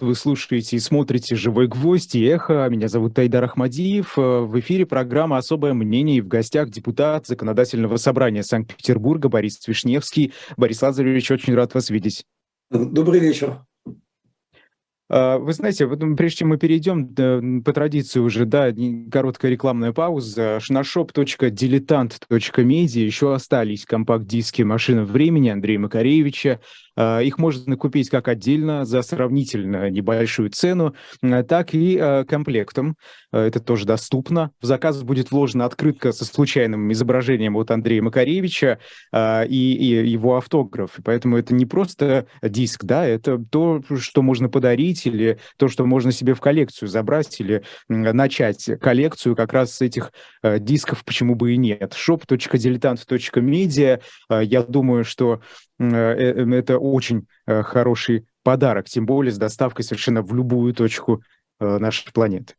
Вы слушаете и смотрите «Живой гвоздь» и «Эхо». Меня зовут Тайдар Ахмадиев. В эфире программа «Особое мнение» и в гостях депутат Законодательного собрания Санкт-Петербурга Борис Вишневский. Борис Лазаревич, очень рад вас видеть. Добрый вечер. А, вы знаете, прежде чем мы перейдем по традиции уже, да, короткая рекламная пауза. Шиношоп.дилетант.медиа еще остались компакт-диски «Машина времени» Андрея Макаревича. А, их можно купить как отдельно за сравнительно небольшую цену, а, так и комплектом. Это тоже доступно. В заказ будет вложена открытка со случайным изображением вот Андрея Макаревича и, и его автограф. Поэтому это не просто диск, да, это то, что можно подарить или то, что можно себе в коллекцию забрать, или начать коллекцию как раз с этих э, дисков, почему бы и нет. shop.diletant.media, э, я думаю, что э, э, это очень э, хороший подарок, тем более с доставкой совершенно в любую точку э, нашей планеты.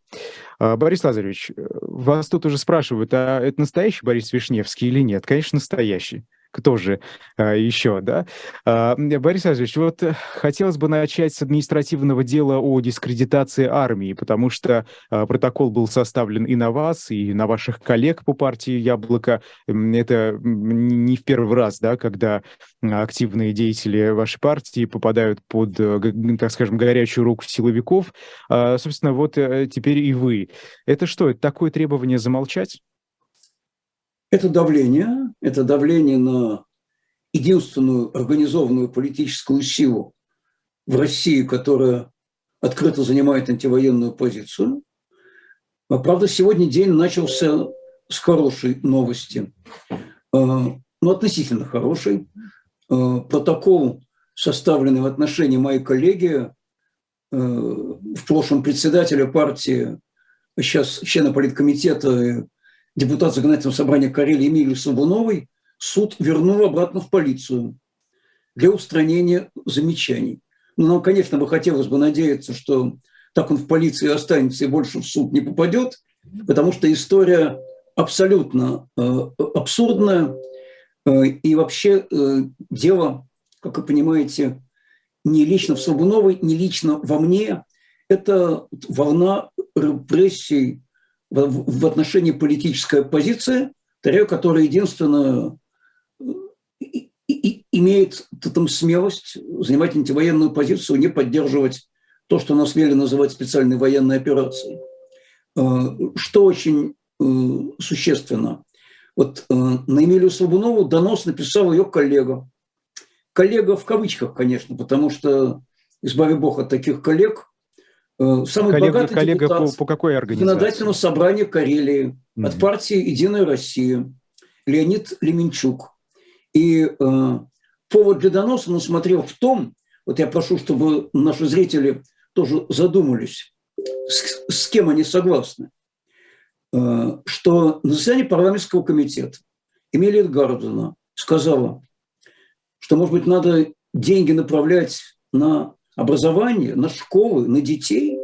Борис Лазаревич, вас тут уже спрашивают, а это настоящий Борис Вишневский или нет? Конечно, настоящий кто же а, еще, да? А, Борис Алексеевич, вот э, хотелось бы начать с административного дела о дискредитации армии, потому что а, протокол был составлен и на вас, и на ваших коллег по партии «Яблоко». Это не в первый раз, да, когда активные деятели вашей партии попадают под, э, так скажем, горячую руку силовиков. А, собственно, вот э, теперь и вы. Это что, это такое требование замолчать? Это давление, это давление на единственную организованную политическую силу в России, которая открыто занимает антивоенную позицию. А, правда, сегодня день начался с хорошей новости, а, ну, относительно хорошей. А, протокол, составленный в отношении моей коллеги, в прошлом председателя партии, сейчас члена политкомитета депутат Законодательного собрания Карелии Эмилию Собуновой суд вернул обратно в полицию для устранения замечаний. Ну, нам, конечно, бы хотелось бы надеяться, что так он в полиции останется и больше в суд не попадет, потому что история абсолютно э, абсурдная. Э, и вообще э, дело, как вы понимаете, не лично в Собуновой, не лично во мне. Это волна репрессий в, в отношении политической оппозиции, которая единственно и, и, имеет там смелость занимать антивоенную позицию, не поддерживать то, что нас вели называть специальной военной операцией. Э, что очень э, существенно. Вот э, на Эмилию Слабунову донос написал ее коллега. Коллега в кавычках, конечно, потому что, избави Бог от таких коллег, Э, самый коллега, богатый коллега депутат по, по какой организации? Законодательного собрания Карелии mm от партии «Единая Россия» Леонид Леменчук. И э, повод для доноса он смотрел в том, вот я прошу, чтобы наши зрители тоже задумались, с, с кем они согласны, э, что на заседании парламентского комитета Эмилия Эдгардовна сказала, что, может быть, надо деньги направлять на образование, на школы, на детей,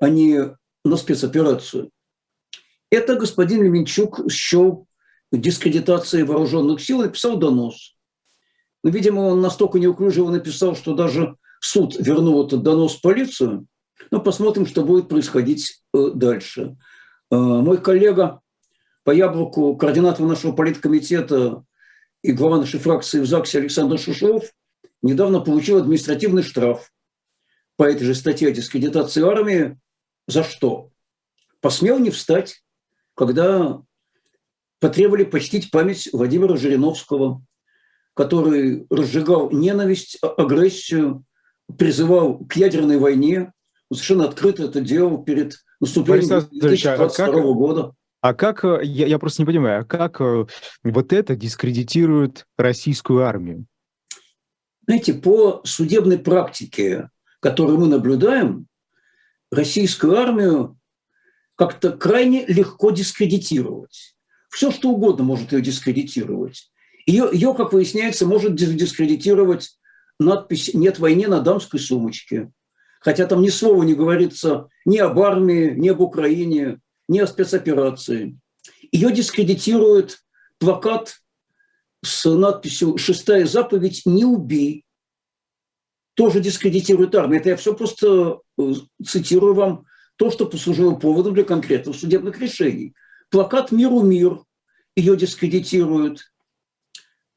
а не на спецоперацию. Это господин Леменчук счел дискредитацией вооруженных сил и написал донос. Но, видимо, он настолько неуклюживо написал, что даже суд вернул этот донос в полицию. Но посмотрим, что будет происходить э, дальше. Э, мой коллега по яблоку, координатор нашего политкомитета и глава нашей фракции в ЗАГСе Александр Шушов недавно получил административный штраф по этой же статье о дискредитации армии. За что? Посмел не встать, когда потребовали почтить память Владимира Жириновского, который разжигал ненависть, а, агрессию, призывал к ядерной войне. Он совершенно открыто это делал перед наступлением 2022 а как, года. А как, э, я, я просто не понимаю, а как э, вот это дискредитирует российскую армию? Знаете, по судебной практике которую мы наблюдаем, российскую армию как-то крайне легко дискредитировать. Все, что угодно может ее дискредитировать. Ее, ее как выясняется, может дискредитировать надпись «Нет войне» на дамской сумочке. Хотя там ни слова не говорится ни об армии, ни об Украине, ни о спецоперации. Ее дискредитирует плакат с надписью «Шестая заповедь – не убей», тоже дискредитирует армию. Это я все просто цитирую вам то, что послужило поводом для конкретных судебных решений. Плакат «Миру мир» ее дискредитируют,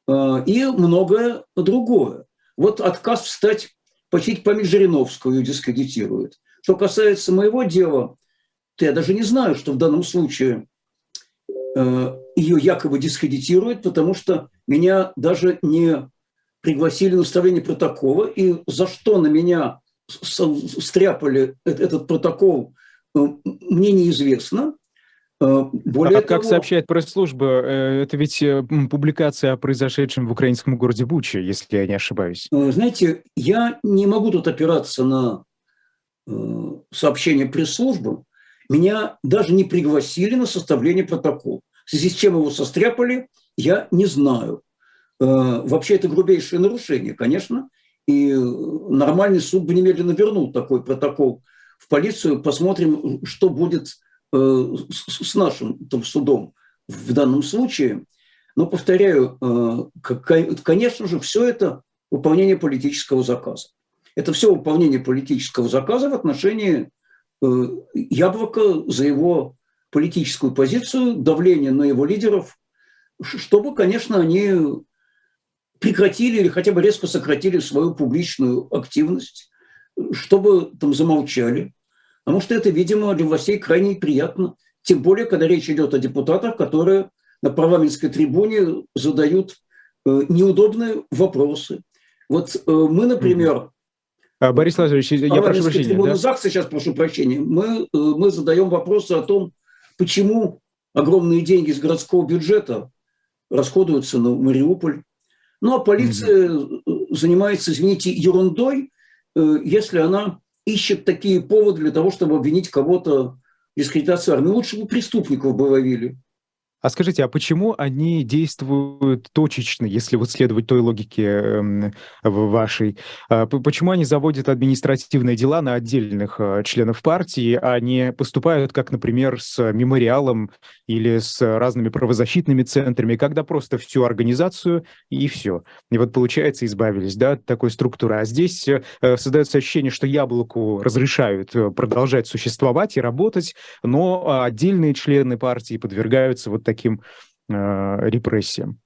и многое другое. Вот отказ встать почтить память Жириновского ее дискредитирует. Что касается моего дела, то я даже не знаю, что в данном случае э, ее якобы дискредитируют, потому что меня даже не пригласили на составление протокола, и за что на меня стряпали этот протокол, э, мне неизвестно. Э, более а того, как сообщает пресс-служба, э, это ведь публикация о произошедшем в украинском городе Буче, если я не ошибаюсь. Знаете, я не могу тут опираться на сообщение пресс-службы. Меня даже не пригласили на составление протокола. В связи с чем его состряпали, я не знаю. Вообще это грубейшее нарушение, конечно. И нормальный суд бы немедленно вернул такой протокол в полицию. Посмотрим, что будет Э, с нашим там, судом в данном случае. Но, повторяю, э, конечно же, все это выполнение политического заказа. Это все выполнение политического заказа в отношении э, Яблока за его политическую позицию, давление на его лидеров, чтобы, конечно, они прекратили или хотя бы резко сократили свою публичную активность, чтобы там замолчали, Потому что это, видимо, для властей крайне приятно. Тем более, когда речь идет о депутатах, которые на парламентской трибуне задают э, неудобные вопросы. Вот э, мы, например... А, Борис Лазаревич, я прошу прощения. Да? ЗАГСа, сейчас прошу прощения. Мы, э, мы задаем вопросы о том, почему огромные деньги из городского бюджета расходуются на Мариуполь. Ну, а полиция mm-hmm. занимается, извините, ерундой, если она ищет такие поводы для того, чтобы обвинить кого-то в дискредитации армии. Лучше бы преступников бы ловили. А скажите, а почему они действуют точечно, если вот следовать той логике э, вашей? А почему они заводят административные дела на отдельных э, членов партии, а не поступают, как, например, с мемориалом или с разными правозащитными центрами, когда просто всю организацию и все. И вот, получается, избавились да, от такой структуры. А здесь э, создается ощущение, что яблоку разрешают э, продолжать существовать и работать, но отдельные члены партии подвергаются вот таким таким э, репрессиям?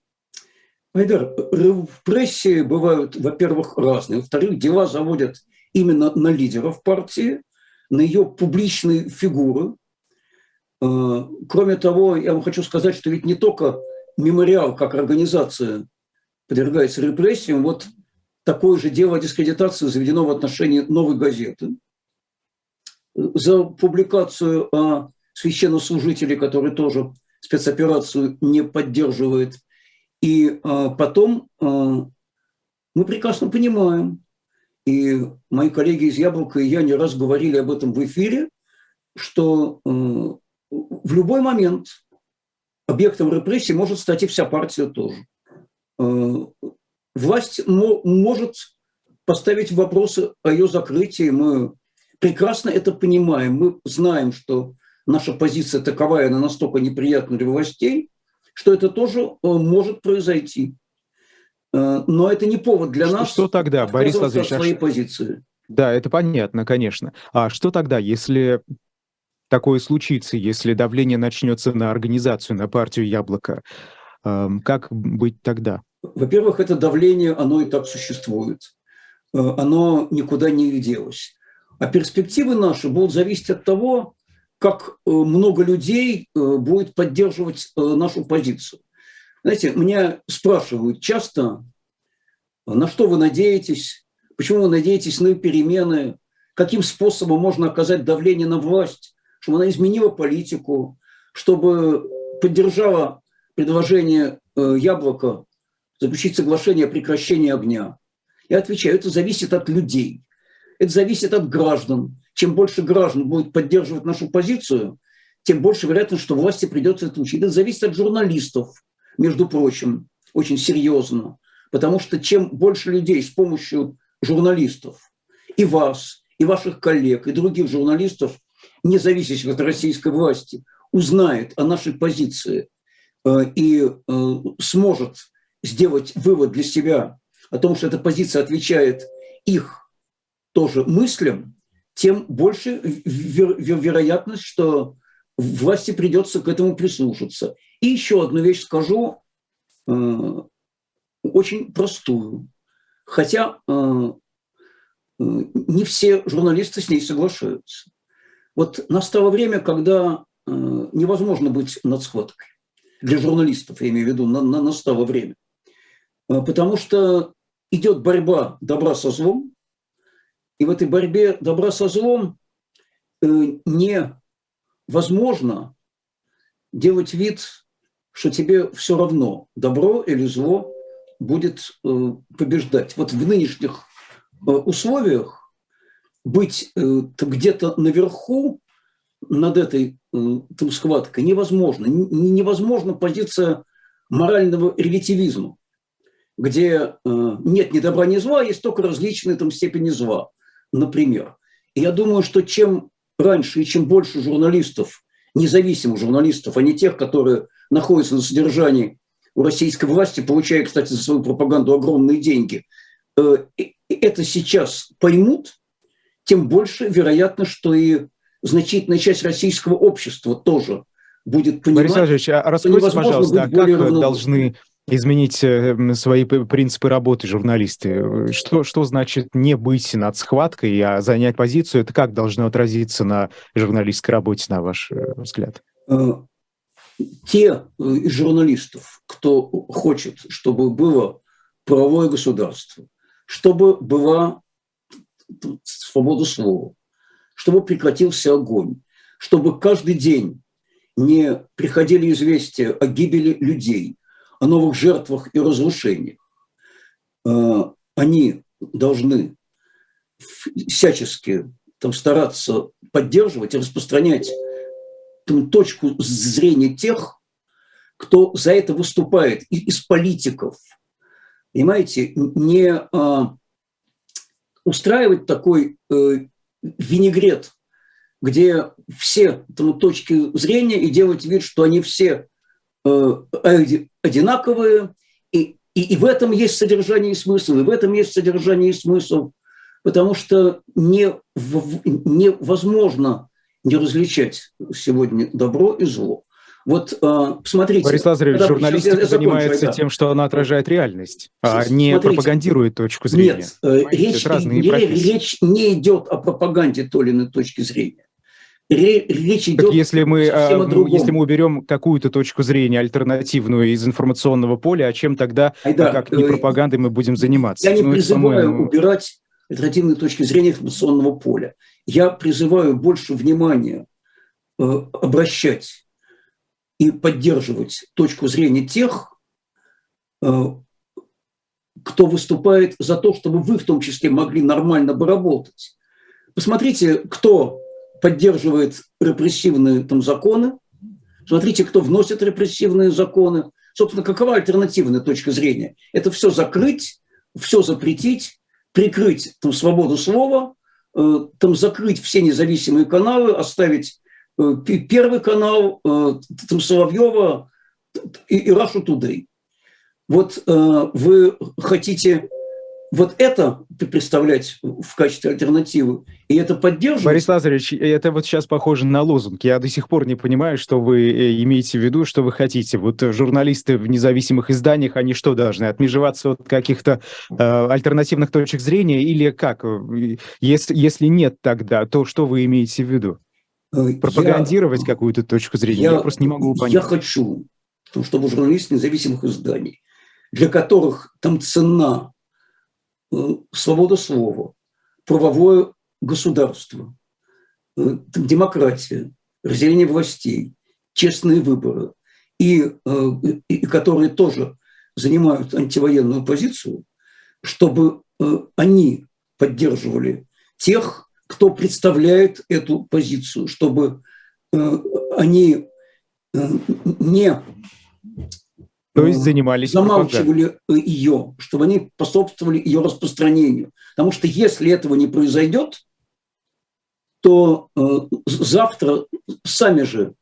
Айдар, репрессии бывают, во-первых, разные. Во-вторых, дела заводят именно на лидеров партии, на ее публичные фигуры. Э, кроме того, я вам хочу сказать, что ведь не только мемориал как организация подвергается репрессиям, вот такое же дело дискредитации заведено в отношении новой газеты. За публикацию о священнослужителе, который тоже спецоперацию не поддерживает. И а, потом а, мы прекрасно понимаем, и мои коллеги из «Яблока» и я не раз говорили об этом в эфире, что а, в любой момент объектом репрессий может стать и вся партия тоже. Власть может поставить вопросы о ее закрытии. Мы прекрасно это понимаем. Мы знаем, что наша позиция такова, и она настолько неприятна для властей, что это тоже э, может произойти. Э, но это не повод для что, нас что тогда, Борис Владимирович, своей а позиции. Да, это понятно, конечно. А что тогда, если такое случится, если давление начнется на организацию, на партию «Яблоко», эм, как быть тогда? Во-первых, это давление, оно и так существует. Э, оно никуда не делось. А перспективы наши будут зависеть от того, как э, много людей э, будет поддерживать э, нашу позицию. Знаете, меня спрашивают часто, на что вы надеетесь, почему вы надеетесь на перемены, каким способом можно оказать давление на власть, чтобы она изменила политику, чтобы поддержала предложение Яблока заключить соглашение о прекращении огня. Я отвечаю, это зависит от людей, это зависит от граждан, чем больше граждан будет поддерживать нашу позицию, тем больше вероятность, что власти придется это учить. Это зависит от журналистов, между прочим, очень серьезно. Потому что чем больше людей с помощью журналистов, и вас, и ваших коллег, и других журналистов, не зависящих от российской власти, узнает о нашей позиции э, и э, сможет сделать вывод для себя о том, что эта позиция отвечает их тоже мыслям, тем больше вер- вероятность, что власти придется к этому прислушаться. И еще одну вещь скажу, э, очень простую. Хотя э, э, не все журналисты с ней соглашаются. Вот настало время, когда э, невозможно быть над схваткой. Для журналистов, я имею в виду, на, на, настало время. Э, потому что идет борьба добра со злом, и в этой борьбе добра со злом э, невозможно делать вид, что тебе все равно, добро или зло будет э, побеждать. Вот в нынешних э, условиях быть где-то наверху над этой там, схваткой невозможно. Невозможна позиция морального релятивизма, где нет ни добра, ни зла, есть только различные там степени зла например. И я думаю, что чем раньше и чем больше журналистов, независимых журналистов, а не тех, которые находятся на содержании у российской власти, получая, кстати, за свою пропаганду огромные деньги, э, это сейчас поймут, тем больше вероятно, что и значительная часть российского общества тоже будет понимать. Борис Андреевич, а раскройте, пожалуйста, а как должны изменить э, свои принципы работы журналисты? Что, что значит не быть над схваткой, а занять позицию? Это как должно отразиться на журналистской работе, на ваш э, взгляд? Э, те из журналистов, кто хочет, чтобы было правовое государство, чтобы была свобода слова, чтобы прекратился огонь, чтобы каждый день не приходили известия о гибели людей – о новых жертвах и разрушениях. А, они должны всячески там, стараться поддерживать и распространять там, точку зрения тех, кто за это выступает, из политиков. Понимаете, не а, устраивать такой э, винегрет, где все там, точки зрения и делать вид, что они все Э, одинаковые, и, и, и в этом есть содержание и смысл, и в этом есть содержание и смысл, потому что не, в, невозможно не различать сегодня добро и зло. Вот э, посмотрите. Борис Лазаревич, когда, журналистика я, занимается закончу, тем, что она отражает реальность, а не смотрите, пропагандирует точку зрения. Нет, э, речь, речь не идет о пропаганде той или иной точки зрения речь идет так если мы, а, если мы уберем какую-то точку зрения альтернативную из информационного поля, а чем тогда, Айда, как не э, пропагандой, мы будем заниматься? Я не ну, призываю убирать альтернативные точки зрения информационного поля. Я призываю больше внимания э, обращать и поддерживать точку зрения тех, э, кто выступает за то, чтобы вы в том числе могли нормально бы работать. Посмотрите, кто поддерживает репрессивные там, законы. Смотрите, кто вносит репрессивные законы. Собственно, какова альтернативная точка зрения? Это все закрыть, все запретить, прикрыть там, свободу слова, э, там, закрыть все независимые каналы, оставить э, первый канал э, там, Соловьева и, и Russia. Вот вы хотите вот это представлять в качестве альтернативы, и это поддерживать... Борис Лазаревич, это вот сейчас похоже на лозунг. Я до сих пор не понимаю, что вы э, имеете в виду, что вы хотите. Вот журналисты в независимых изданиях, они что должны? Отмежеваться от каких-то э, альтернативных точек зрения или как? Если, если нет тогда, то что вы имеете в виду? Э, Пропагандировать я, какую-то точку зрения? Я, я просто не могу понять. Я хочу, чтобы журналисты независимых изданий, для которых там цена Э, свобода слова, правовое государство, э, демократия, разделение властей, честные выборы, и, э, и которые тоже занимают антивоенную позицию, чтобы они поддерживали тех, кто представляет эту позицию, чтобы они не то есть занимались замалчивали ее, чтобы они способствовали ее распространению. Потому что если этого не произойдет, то э, завтра сами же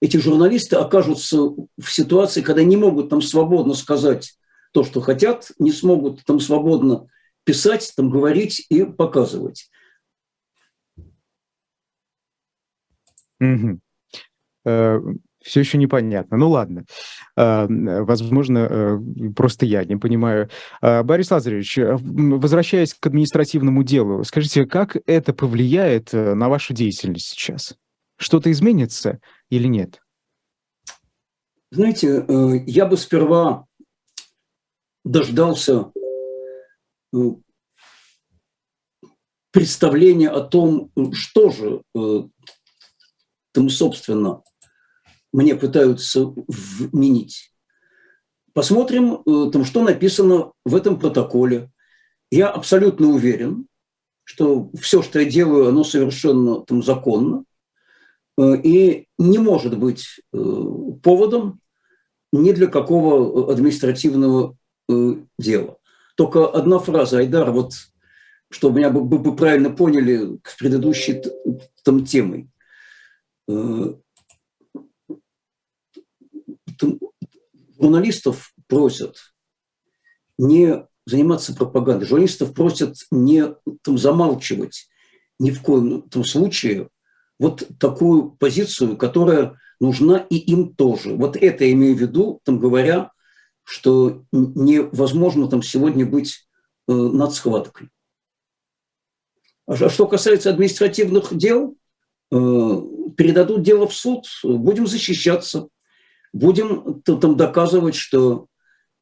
эти журналисты окажутся в ситуации, когда не могут там свободно сказать то, что хотят, не смогут там свободно писать, там говорить и показывать. Угу. Все еще непонятно. Ну ладно. Возможно, просто я не понимаю. Борис Лазаревич, возвращаясь к административному делу, скажите, как это повлияет на вашу деятельность сейчас? Что-то изменится или нет? Знаете, я бы сперва дождался представления о том, что же там, собственно, мне пытаются вменить. Посмотрим, э, там, что написано в этом протоколе. Я абсолютно уверен, что все, что я делаю, оно совершенно там, законно э, и не может быть э, поводом ни для какого административного дела. Только одна фраза, Айдар, вот чтобы меня бы, бы правильно поняли к предыдущей там темой. Журналистов просят не заниматься пропагандой, журналистов просят не там, замалчивать ни в коем там, случае вот такую позицию, которая нужна и им тоже. Вот это я имею в виду, там говоря, что невозможно там сегодня быть э, над схваткой. А, а что касается административных дел, э, передадут дело в суд, будем защищаться будем там доказывать, что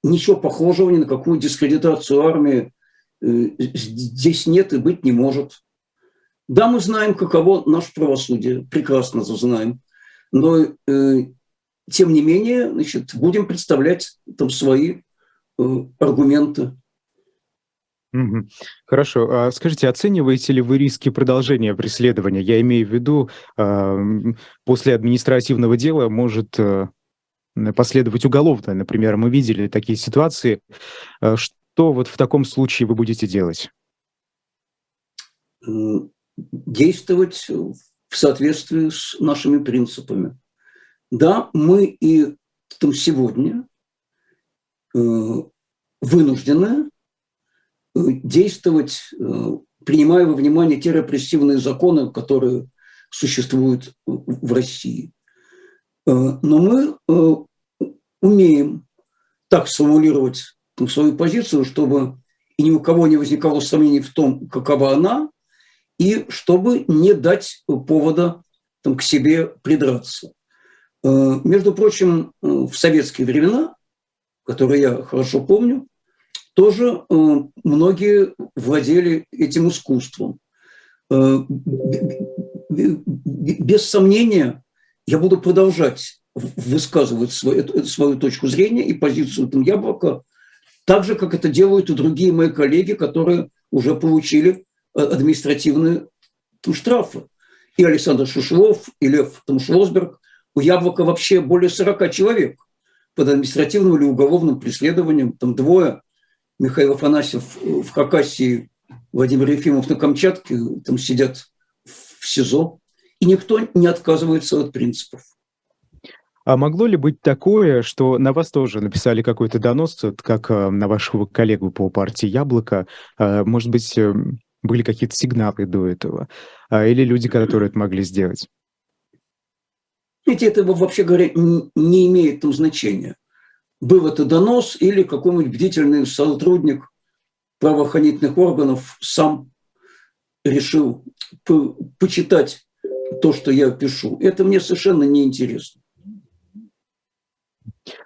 ничего похожего ни на какую дискредитацию армии э, здесь нет и быть не может. Да, мы знаем, каково наше правосудие, прекрасно знаем, но э, тем не менее, значит, будем представлять там свои э, аргументы. Хорошо. А скажите, оцениваете ли вы риски продолжения преследования? Я имею в виду, после административного дела может последовать уголовно. Например, мы видели такие ситуации. Э, что вот в таком случае вы будете делать? Действовать в соответствии с нашими принципами. Да, мы и там сегодня э, вынуждены э, действовать, принимая во внимание те репрессивные законы, которые существуют в России. Э, но мы э, умеем так сформулировать свою позицию, чтобы и ни у кого не возникало сомнений в том, какова она, и чтобы не дать повода там, к себе придраться. Э, между прочим, в советские времена, которые я хорошо помню, тоже многие владели этим искусством. Без сомнения, я буду продолжать высказывать свою, свою точку зрения и позицию там яблока, так же, как это делают и другие мои коллеги, которые уже получили э, административные там, штрафы. И Александр Шушилов, и Лев там, Шлосберг. У Яблока вообще более 40 человек под административным или уголовным преследованием. Там двое. Михаил Афанасьев в Хакасии, Владимир Ефимов на Камчатке, там сидят в СИЗО и никто не отказывается от принципов. А могло ли быть такое, что на вас тоже написали какой-то донос, как э, на вашего коллегу по партии «Яблоко»? А, может быть, э, были какие-то сигналы до этого? А, или люди, которые это могли сделать? Ведь это, вообще говоря, не имеет там значения. Был это донос или какой-нибудь бдительный сотрудник правоохранительных органов сам решил почитать то, что я пишу. Это мне совершенно неинтересно.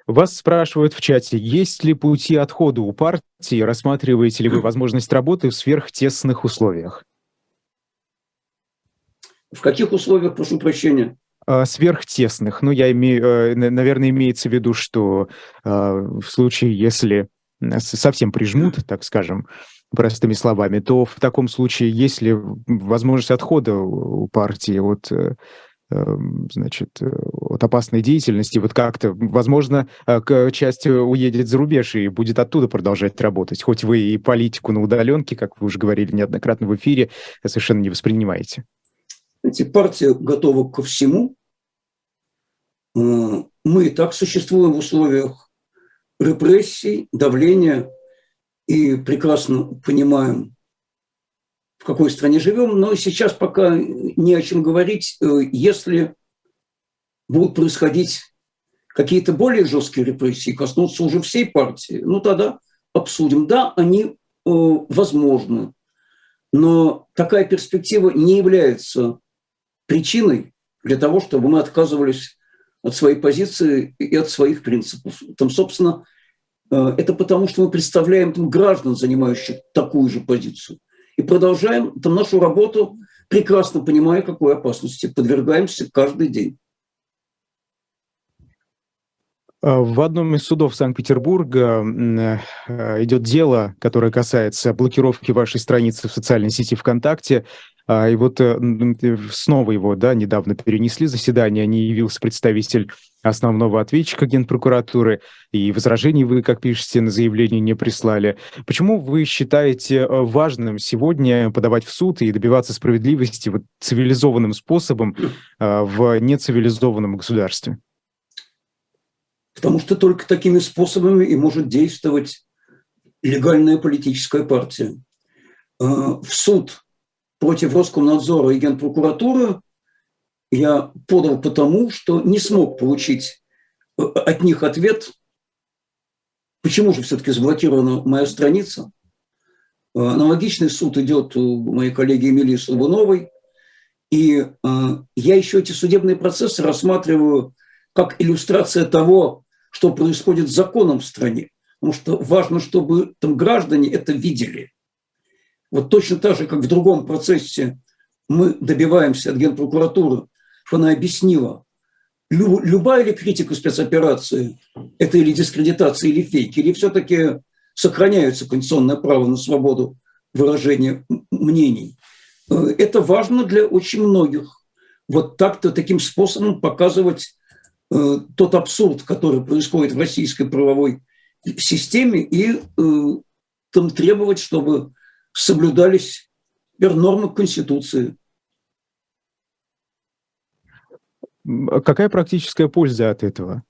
Вас спрашивают в чате, есть ли пути отхода у партии, рассматриваете ли вы возможность работы в сверхтесных условиях? В каких условиях, прошу прощения? А, сверхтесных. Ну, я имею, э, наверное, имеется в виду, что а, в случае, если совсем прижмут, так скажем, простыми словами, то в таком случае, есть ли возможность отхода у партии от э, эм, значит, э, от опасной деятельности, вот как-то, возможно, э, часть уедет за рубеж и будет оттуда продолжать работать, хоть вы и политику на удаленке, как вы уже говорили неоднократно в эфире, совершенно не воспринимаете. Эти партия готова ко всему. Мы и так существуем в условиях репрессий, давления, и прекрасно понимаем, в какой стране живем, но сейчас пока не о чем говорить. Э, если будут происходить какие-то более жесткие репрессии, коснутся уже всей партии, ну тогда обсудим. Да, они э, возможны, но такая перспектива не является причиной для того, чтобы мы отказывались от своей позиции и от своих принципов. Там, собственно, это потому, что мы представляем там, граждан, занимающих такую же позицию. И продолжаем там, нашу работу, прекрасно понимая, какой опасности подвергаемся каждый день. А, в одном из судов Санкт-Петербурга э, идет дело, которое касается блокировки вашей страницы в социальной сети ВКонтакте. А, и вот э, снова его да, недавно перенесли заседание, не явился представитель основного ответчика Генпрокуратуры, и возражений вы, как пишете, на заявление не прислали. Почему вы считаете э, важным сегодня подавать в суд и добиваться справедливости вот цивилизованным способом в нецивилизованном государстве? Потому что только такими способами и может действовать легальная политическая партия. А, в суд против Роскомнадзора и Генпрокуратуры я подал потому, что не смог получить э, от них ответ, почему же все-таки заблокирована моя страница. А, аналогичный суд идет у моей коллеги Эмилии Слобуновой. И а, я еще эти судебные процессы рассматриваю как иллюстрация того, что происходит с законом в стране. Потому что важно, чтобы там граждане это видели. Вот точно так же, как в другом процессе мы добиваемся от Генпрокуратуры, что она объяснила, любая ли критика спецоперации – это или дискредитация, или фейк, или все-таки сохраняется конституционное право на свободу выражения мнений. Это важно для очень многих. Вот так-то, таким способом показывать Э, тот абсурд, который происходит в российской правовой системе, и э, там требовать, чтобы соблюдались нормы Конституции. Какая практическая польза от этого?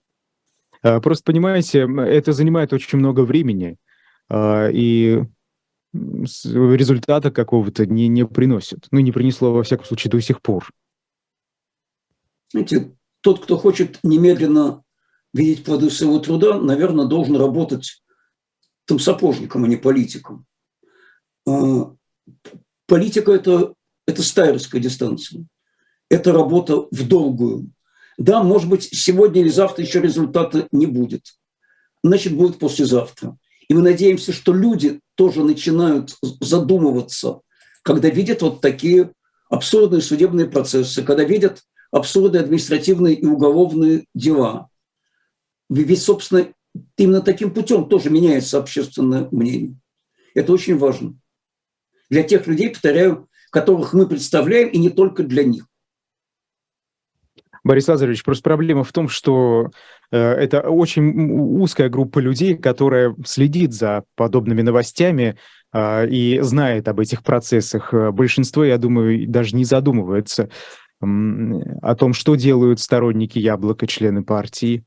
А, просто понимаете, это занимает очень много времени, а, и результата какого-то не, не приносит. Ну, не принесло, во всяком случае, до сих пор. Знаете, тот, кто хочет немедленно видеть плоды своего труда, наверное, должен работать там сапожником, а не политиком. А, политика это, – это стайерская дистанция. Это работа в долгую. Да, может быть, сегодня или завтра еще результата не будет. Значит, будет послезавтра. И мы надеемся, что люди тоже начинают задумываться, когда видят вот такие абсурдные судебные процессы, когда видят абсурдные административные и уголовные дела. Ведь, собственно, именно таким путем тоже меняется общественное мнение. Это очень важно. Для тех людей, повторяю, которых мы представляем, и не только для них. Борис Лазаревич, просто проблема в том, что э, это очень узкая группа людей, которая следит за подобными новостями э, и знает об этих процессах. Большинство, я думаю, даже не задумывается о том, что делают сторонники Яблока, члены партии.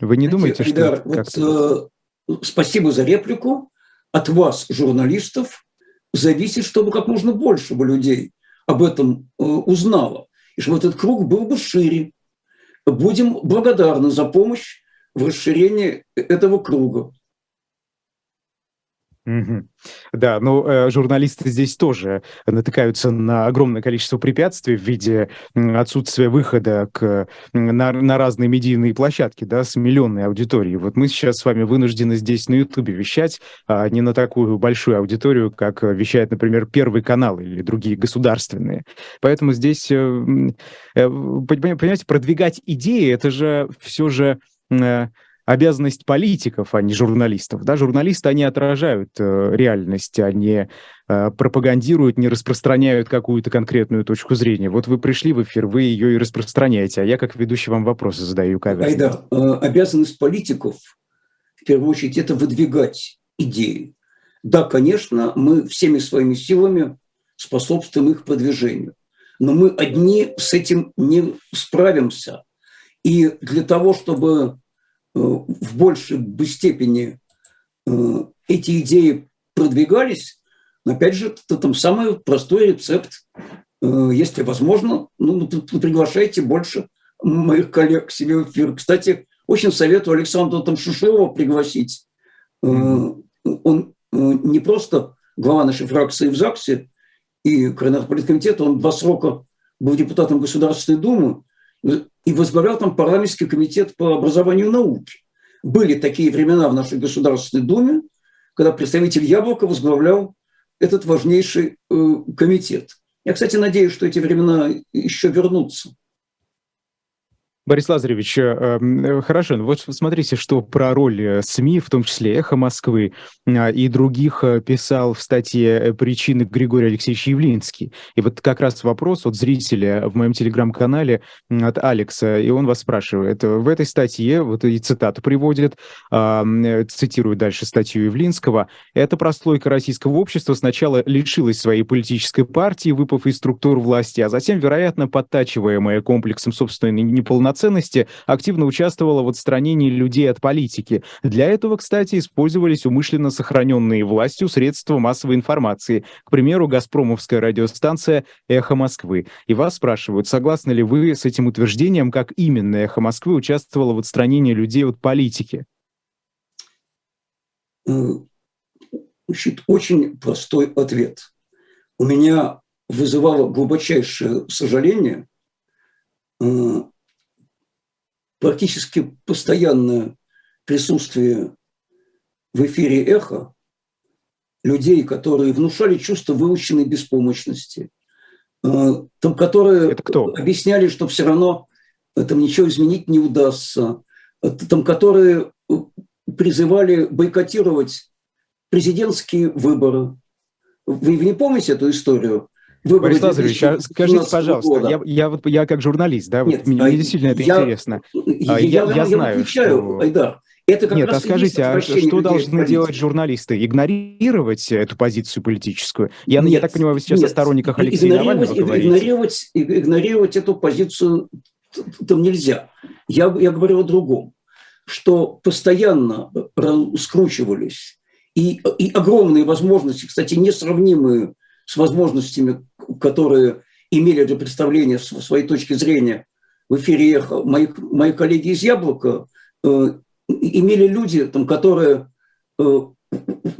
Вы не думаете, Айдар, что... Вот, э, спасибо за реплику. От вас, журналистов, зависит, чтобы как можно больше бы людей об этом э, узнало. И чтобы этот круг был бы шире. Будем благодарны за помощь в расширении этого круга. Угу. Да, ну, э, журналисты здесь тоже натыкаются на огромное количество препятствий в виде отсутствия выхода к, на, на разные медийные площадки, да, с миллионной аудиторией. Вот мы сейчас с вами вынуждены здесь на Ютубе вещать, а не на такую большую аудиторию, как вещает, например, Первый канал или другие государственные. Поэтому здесь, э, э, понимаете, продвигать идеи, это же все же э, обязанность политиков, а не журналистов. Да, журналисты, они отражают э, реальность, они э, пропагандируют, не распространяют какую-то конкретную точку зрения. Вот вы пришли в эфир, вы ее и распространяете, а я как ведущий вам вопросы задаю. Айда, э, обязанность политиков, в первую очередь, это выдвигать идеи. Да, конечно, мы всеми своими силами способствуем их продвижению. Но мы одни с этим не справимся. И для того, чтобы в большей бы степени э, эти идеи продвигались, но опять же, это там самый простой рецепт. Э, если возможно, ну, приглашайте больше моих коллег к себе в эфир. Кстати, очень советую Александру там Шишова пригласить. Он не просто глава нашей фракции в ЗАГСе и координатор политкомитета, он два срока был депутатом Государственной Думы и возглавлял там парламентский комитет по образованию и науке. Были такие времена в нашей Государственной Думе, когда представитель Яблока возглавлял этот важнейший э, комитет. Я, кстати, надеюсь, что эти времена еще вернутся. Борис Лазаревич, э, эм, хорошо, ну вот смотрите, что про роль э, СМИ, в том числе «Эхо Москвы» а, и других э, писал в статье «Причины» Григорий Алексеевич Явлинский. И вот как раз вопрос от зрителя в моем телеграм-канале от Алекса, и он вас спрашивает. В этой статье, вот и цитату приводит, а, цитирую дальше статью Явлинского, «Эта прослойка российского общества сначала лишилась своей политической партии, выпав из структур власти, а затем, вероятно, подтачиваемая комплексом собственной неполноты ценности активно участвовала в отстранении людей от политики. Для этого, кстати, использовались умышленно сохраненные властью средства массовой информации. К примеру, «Газпромовская» радиостанция «Эхо Москвы». И вас спрашивают, согласны ли вы с этим утверждением, как именно «Эхо Москвы» участвовало в отстранении людей от политики? Э, значит, очень простой ответ. У меня вызывало глубочайшее сожаление э, практически постоянное присутствие в эфире «Эхо» людей, которые внушали чувство выученной беспомощности, э, там, которые объясняли, что все равно там ничего изменить не удастся, э, там, которые э, призывали бойкотировать президентские выборы. Вы не помните эту историю? Борис Лазаревич, а скажите, пожалуйста, я, я, вот, я как журналист, да, Нет, вот, мне, мне действительно это я, интересно. Я, я, я, я знаю, отвечаю, что... Айдар. Это как Нет, а скажите, а что должны делать журналисты? Игнорировать эту позицию политическую? Я, нет, я так понимаю, вы сейчас нет, о сторонниках Алексея Навального говорите. Игнорировать, игнорировать эту позицию там нельзя. Я, я говорю о другом, что постоянно скручивались и, и огромные возможности, кстати, несравнимые с возможностями, которые имели для представления своей точки зрения в эфире «Эхо», мои, мои коллеги из «Яблока», э, имели люди, там, которые э,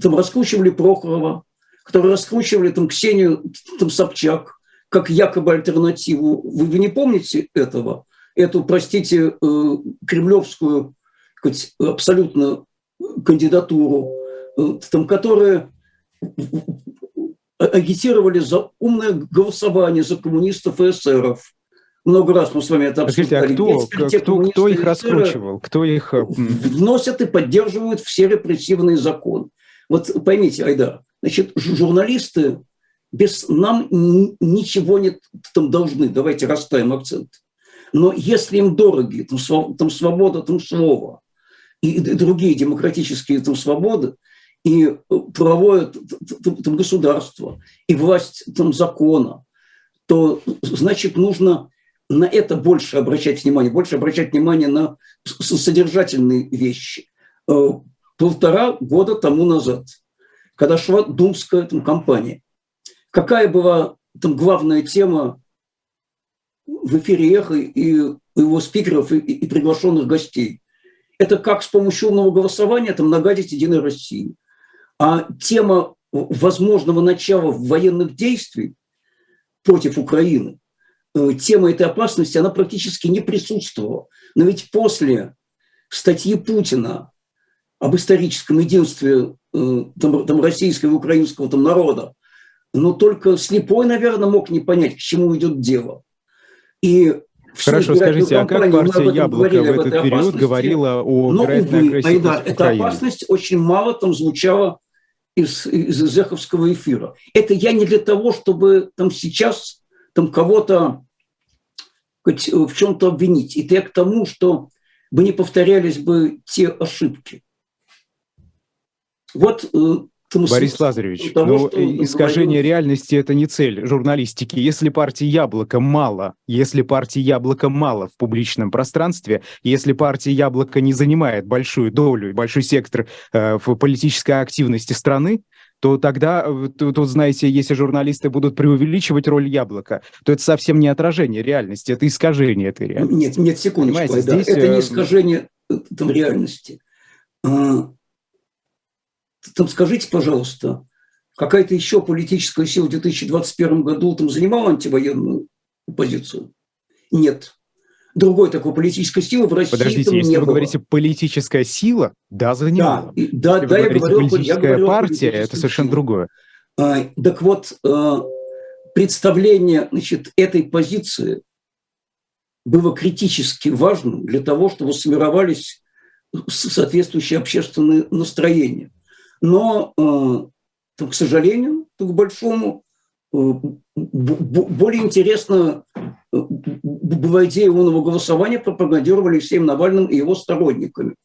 там, раскручивали Прохорова, которые раскручивали там, Ксению там, Собчак, как якобы альтернативу. Вы, вы не помните этого? Эту, простите, э, кремлевскую сказать, абсолютно кандидатуру, э, там, которая агитировали за умное голосование за коммунистов и эсеров. Много раз мы с вами это обсуждали. Скажите, а кто, кто, кто их раскручивал? Кто их... Э, вносят и поддерживают все репрессивные законы. Вот поймите, Айдар, значит, журналисты без нам ничего не там должны. Давайте расставим акцент. Но если им дороги там, там свобода там слова и другие демократические там свободы, и э, правовое там, государство, и власть там, закона, то значит нужно на это больше обращать внимание, больше обращать внимание на содержательные вещи. Э, полтора года тому назад, когда шла думская там, кампания, какая была там главная тема в эфире «Эхо» и его спикеров и, и приглашенных гостей? Это как с помощью умного голосования там нагадить Единой России а тема возможного начала военных действий против Украины, э, тема этой опасности, она практически не присутствовала. Но ведь после статьи Путина об историческом единстве э, там, там, российского и украинского там, народа, но только слепой, наверное, мог не понять, к чему идет дело. И Хорошо, скажите, а как партия «Яблоко» в этот период опасности. говорила о Но, вероятной увы, агрессии Айдар, эта опасность очень мало там звучала из, из Зеховского эфира. Это я не для того, чтобы там сейчас там кого-то в чем-то обвинить. Это я к тому, что бы не повторялись бы те ошибки. Вот э, Борис Лазаревич, того, ну, искажение говорил... реальности – это не цель журналистики. Если партии «Яблоко» мало, если партии «Яблоко» мало в публичном пространстве, если партия «Яблоко» не занимает большую долю, большой сектор э, в политической активности страны, то тогда, э, тут, знаете, если журналисты будут преувеличивать роль яблока, то это совсем не отражение реальности, это искажение этой реальности. Нет, нет, секундочку, да, здесь... это не искажение там, реальности. Там скажите, пожалуйста, какая-то еще политическая сила в 2021 году там занимала антивоенную позицию? Нет. Другой такой политической силы в России Подождите, там если не вы было. говорите политическая сила, да, занимала. Да, да, если да, я говорю, политическая я говорю партия, это совершенно силе. другое. А, так вот, а, представление значит, этой позиции было критически важным для того, чтобы сформировались соответствующие общественные настроения. Но, э, к сожалению, к большому, э, более интересно э, была идея умного голосования, пропагандировали Алексеем Навальным и его сторонниками.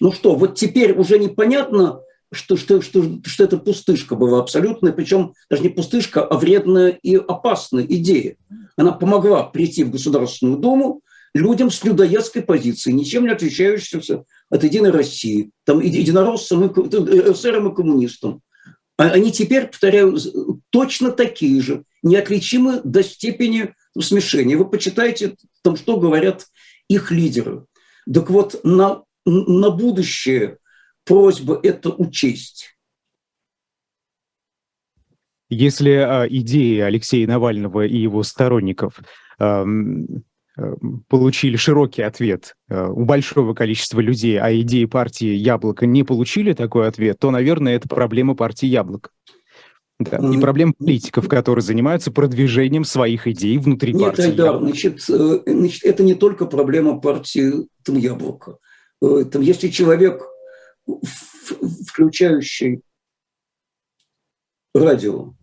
Ну что, вот теперь уже непонятно, что, что, что, что это пустышка была абсолютная, причем даже не пустышка, а вредная и опасная идея. Она помогла прийти в Государственную Думу, людям с людоедской позицией, ничем не отличающимся от Единой России, там, единороссам, эсерам и коммунистам. А они теперь, повторяю, точно такие же, неотличимы до степени смешения. Вы почитайте, там, что говорят их лидеры. Так вот, на, на будущее просьба это учесть. Если э, идеи Алексея Навального и его сторонников э, получили широкий ответ э, у большого количества людей, а идеи партии «Яблоко» не получили такой ответ, то, наверное, это проблема партии «Яблоко». Да. И проблема политиков, которые занимаются продвижением своих идей внутри Нет, партии. Айдар, значит, значит, это не только проблема партии там, «Яблоко». Там, если человек, включающий радио,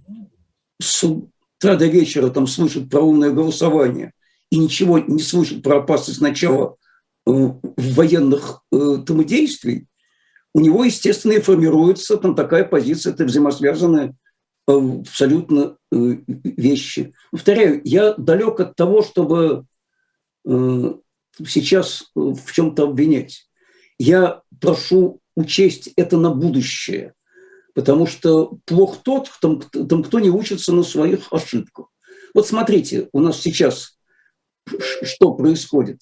с утра до вечера там слышит про умное голосование, и ничего не слышит про опасность начала э, военных э, там, действий, у него, естественно, и формируется там такая позиция, это взаимосвязанные э, абсолютно вещи. Повторяю, я далек от того, чтобы сейчас в чем-то обвинять. Я прошу учесть это на будущее, потому что плох тот, там, там, кто не учится на своих ошибках. Вот смотрите, у нас сейчас что происходит?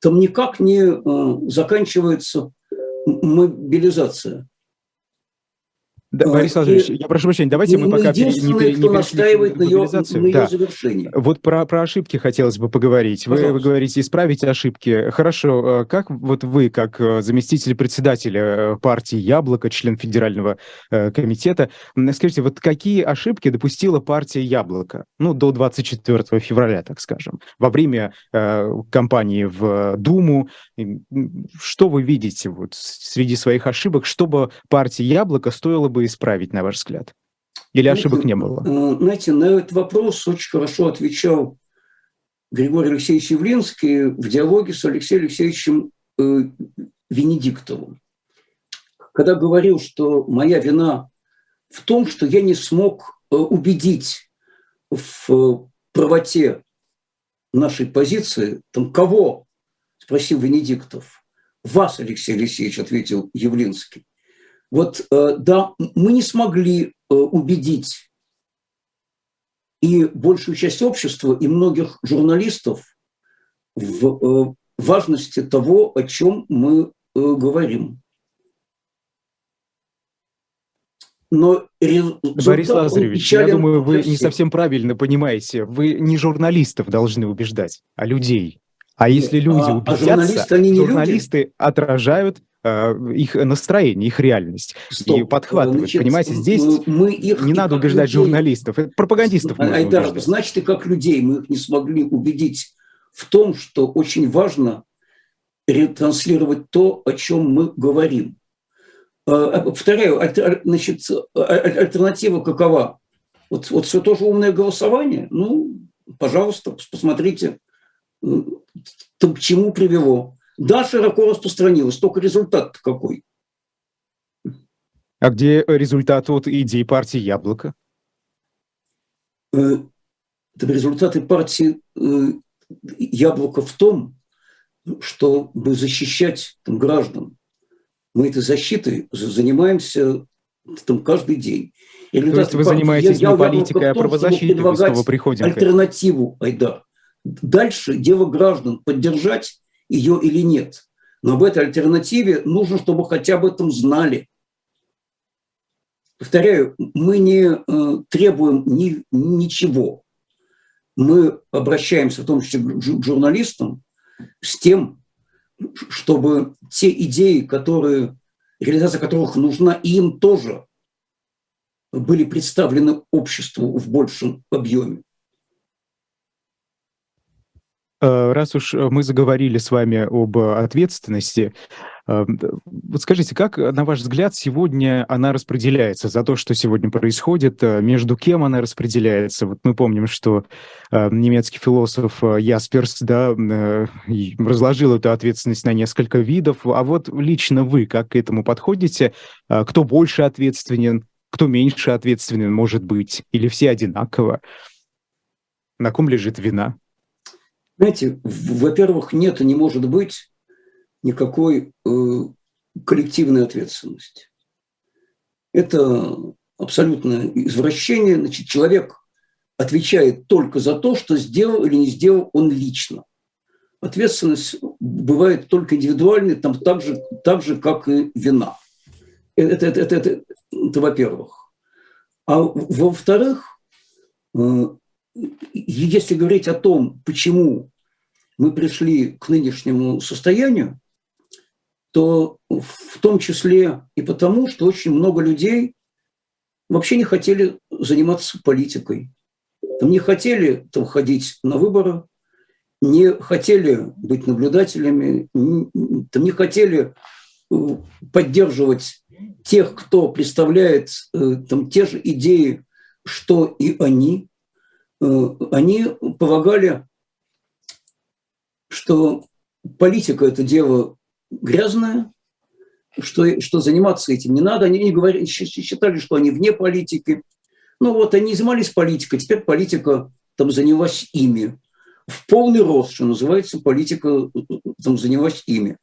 Там никак не э, заканчивается мобилизация. Да, а, Борис Владимирович, я прошу прощения, давайте мы, пока не, не, не настаивает на ее, на ее да. завершении. Вот про, про ошибки хотелось бы поговорить. Вы, вы говорите, исправить ошибки. Хорошо, а как вот вы, как э, заместитель председателя э, партии «Яблоко», член Федерального э, комитета, скажите, вот какие ошибки допустила партия «Яблоко», ну, до 24 февраля, так скажем, во время э, кампании в Думу? Что вы видите вот среди своих ошибок, чтобы партия «Яблоко» стоило бы исправить, на ваш взгляд? Или ошибок знаете, не было? Знаете, на этот вопрос очень хорошо отвечал Григорий Алексеевич Явлинский в диалоге с Алексеем Алексеевичем э, Венедиктовым. Когда говорил, что моя вина в том, что я не смог э, убедить в правоте нашей позиции, там кого, спросил Венедиктов. Вас, Алексей Алексеевич, ответил Явлинский. Вот, э, да, мы не смогли э, убедить и большую часть общества, и многих журналистов в э, важности того, о чем мы говорим. Но Борис Лазаревич, я думаю, вы не совсем правильно понимаете. Вы не журналистов должны убеждать, а людей. А если люди а, убедятся, а журналисты, они не журналисты люди? отражают их настроение, их реальность Стоп. и подхватывают. Значит, Понимаете, здесь мы их не надо убеждать людей. журналистов, это пропагандистов Айдар, убеждать. значит, и как людей мы их не смогли убедить в том, что очень важно ретранслировать то, о чем мы говорим. Э, повторяю, значит, альтернатива какова? Вот, вот все тоже умное голосование? Ну, пожалуйста, посмотрите, к чему привело. Да, широко распространилось, только результат какой? А где результат от идеи партии «Яблоко»? Э, результаты партии э, «Яблоко» в том, чтобы защищать там, граждан. Мы этой защитой занимаемся там каждый день. И То есть вы занимаетесь я, не политикой, а правозащитой, мы снова приходим альтернативу, Айдар. Дальше дело граждан, поддержать ее или нет. Но об этой альтернативе нужно, чтобы хотя бы этом знали. Повторяю, мы не э, требуем ни, ничего. Мы обращаемся в том числе к журналистам с тем, чтобы те идеи, которые, реализация которых нужна им тоже, были представлены обществу в большем объеме. Э, раз уж мы заговорили с вами об ответственности, э, вот скажите, как, на ваш взгляд, сегодня она распределяется за то, что сегодня происходит, э, между кем она распределяется? Вот мы помним, что немецкий философ Ясперс да, разложил эту ответственность на несколько видов, а вот лично вы как к этому подходите? Кто больше ответственен, кто меньше ответственен может быть, или все одинаково? На ком лежит вина? Знаете, во-первых, нет и не может быть никакой э, коллективной ответственности. Это абсолютное извращение. Значит, человек отвечает только за то, что сделал или не сделал он лично. Ответственность бывает только индивидуальной, там так же, так же как и вина. Это, это, это, это, это во-первых. А во-вторых, э, если говорить о том, почему мы пришли к нынешнему состоянию, то в том числе и потому, что очень много людей вообще не хотели заниматься политикой, там не хотели там, ходить на выборы, не хотели быть наблюдателями, там не хотели э, поддерживать тех, кто представляет э, там, те же идеи, что и они. Э, они полагали, что политика – это дело грязное, что, что заниматься этим не надо. Они не говорили, считали, что они вне политики. Ну вот, они занимались политикой, теперь политика там занялась ими. В полный рост, что называется, политика там занялась ими.